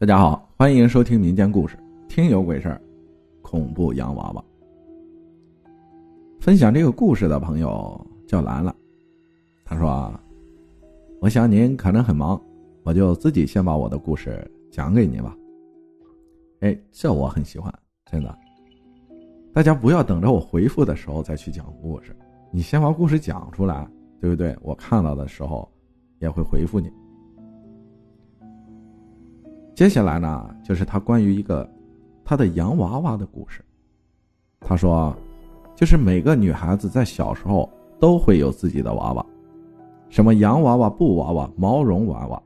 大家好，欢迎收听民间故事《听有鬼事儿》，恐怖洋娃娃。分享这个故事的朋友叫兰兰，他说：“我想您可能很忙，我就自己先把我的故事讲给您吧。”哎，这我很喜欢，真的。大家不要等着我回复的时候再去讲故事，你先把故事讲出来，对不对？我看到的时候也会回复你。接下来呢，就是他关于一个他的洋娃娃的故事。他说，就是每个女孩子在小时候都会有自己的娃娃，什么洋娃娃、布娃娃、毛绒娃娃，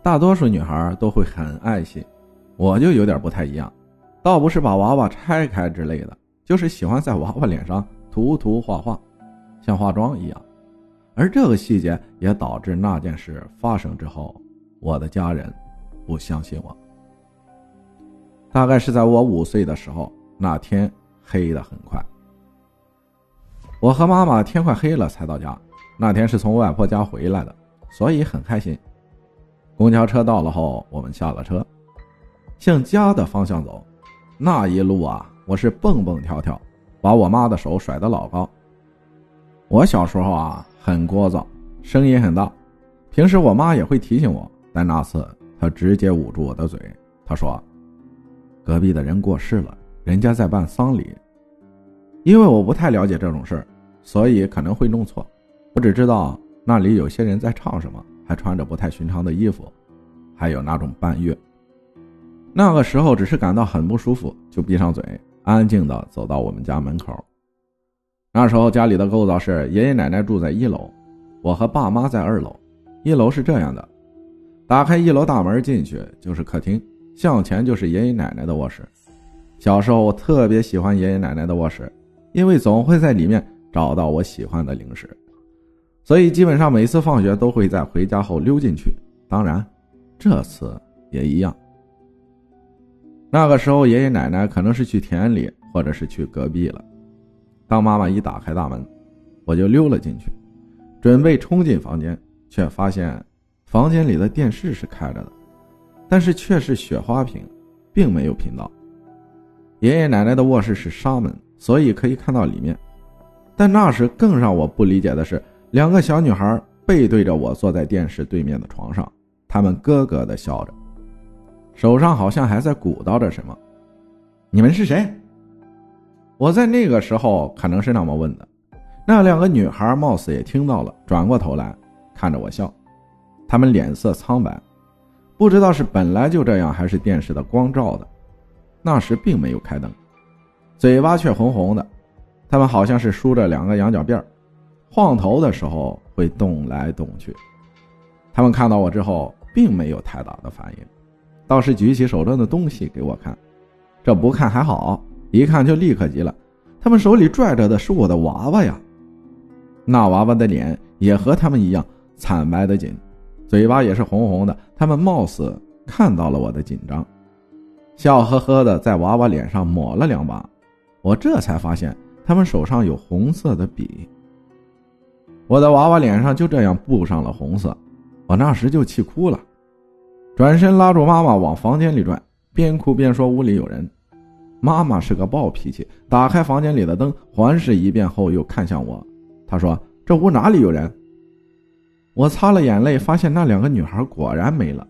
大多数女孩都会很爱惜。我就有点不太一样，倒不是把娃娃拆开之类的，就是喜欢在娃娃脸上涂涂画画，像化妆一样。而这个细节也导致那件事发生之后，我的家人。不相信我。大概是在我五岁的时候，那天黑的很快。我和妈妈天快黑了才到家。那天是从外婆家回来的，所以很开心。公交车到了后，我们下了车，向家的方向走。那一路啊，我是蹦蹦跳跳，把我妈的手甩得老高。我小时候啊很聒噪，声音很大，平时我妈也会提醒我，但那次。他直接捂住我的嘴，他说：“隔壁的人过世了，人家在办丧礼。”因为我不太了解这种事，所以可能会弄错。我只知道那里有些人在唱什么，还穿着不太寻常的衣服，还有那种伴乐。那个时候只是感到很不舒服，就闭上嘴，安静的走到我们家门口。那时候家里的构造是爷爷奶奶住在一楼，我和爸妈在二楼。一楼是这样的。打开一楼大门进去就是客厅，向前就是爷爷奶奶的卧室。小时候我特别喜欢爷爷奶奶的卧室，因为总会在里面找到我喜欢的零食，所以基本上每次放学都会在回家后溜进去。当然，这次也一样。那个时候爷爷奶奶可能是去田里，或者是去隔壁了。当妈妈一打开大门，我就溜了进去，准备冲进房间，却发现。房间里的电视是开着的，但是却是雪花屏，并没有频道。爷爷奶奶的卧室是纱门，所以可以看到里面。但那时更让我不理解的是，两个小女孩背对着我坐在电视对面的床上，她们咯咯的笑着，手上好像还在鼓捣着什么。你们是谁？我在那个时候可能是那么问的。那两个女孩貌似也听到了，转过头来看着我笑。他们脸色苍白，不知道是本来就这样，还是电视的光照的。那时并没有开灯，嘴巴却红红的。他们好像是梳着两个羊角辫晃头的时候会动来动去。他们看到我之后，并没有太大的反应，倒是举起手中的东西给我看。这不看还好，一看就立刻急了。他们手里拽着的是我的娃娃呀！那娃娃的脸也和他们一样惨白的紧。嘴巴也是红红的，他们貌似看到了我的紧张，笑呵呵的在娃娃脸上抹了两把。我这才发现他们手上有红色的笔。我的娃娃脸上就这样布上了红色，我那时就气哭了，转身拉住妈妈往房间里转，边哭边说屋里有人。妈妈是个暴脾气，打开房间里的灯，环视一遍后又看向我，她说：“这屋哪里有人？”我擦了眼泪，发现那两个女孩果然没了，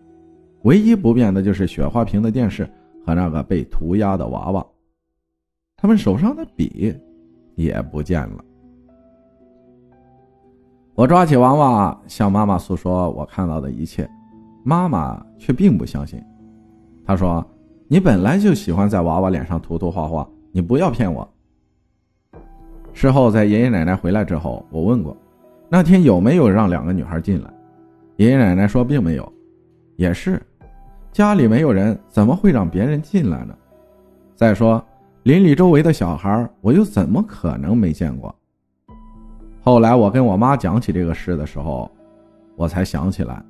唯一不变的就是雪花屏的电视和那个被涂鸦的娃娃，他们手上的笔也不见了。我抓起娃娃向妈妈诉说我看到的一切，妈妈却并不相信，她说：“你本来就喜欢在娃娃脸上涂涂画画，你不要骗我。”事后在爷爷奶奶回来之后，我问过。那天有没有让两个女孩进来？爷爷奶奶说并没有。也是，家里没有人，怎么会让别人进来呢？再说邻里周围的小孩，我又怎么可能没见过？后来我跟我妈讲起这个事的时候，我才想起来，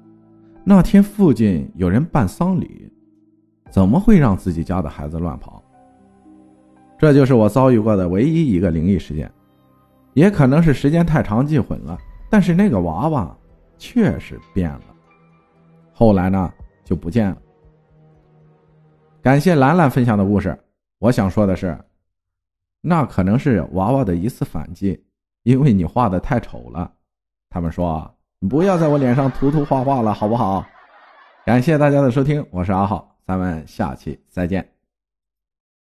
那天附近有人办丧礼，怎么会让自己家的孩子乱跑？这就是我遭遇过的唯一一个灵异事件。也可能是时间太长记混了，但是那个娃娃确实变了。后来呢就不见了。感谢兰兰分享的故事。我想说的是，那可能是娃娃的一次反击，因为你画的太丑了。他们说：“你不要在我脸上涂涂画画了，好不好？”感谢大家的收听，我是阿浩，咱们下期再见。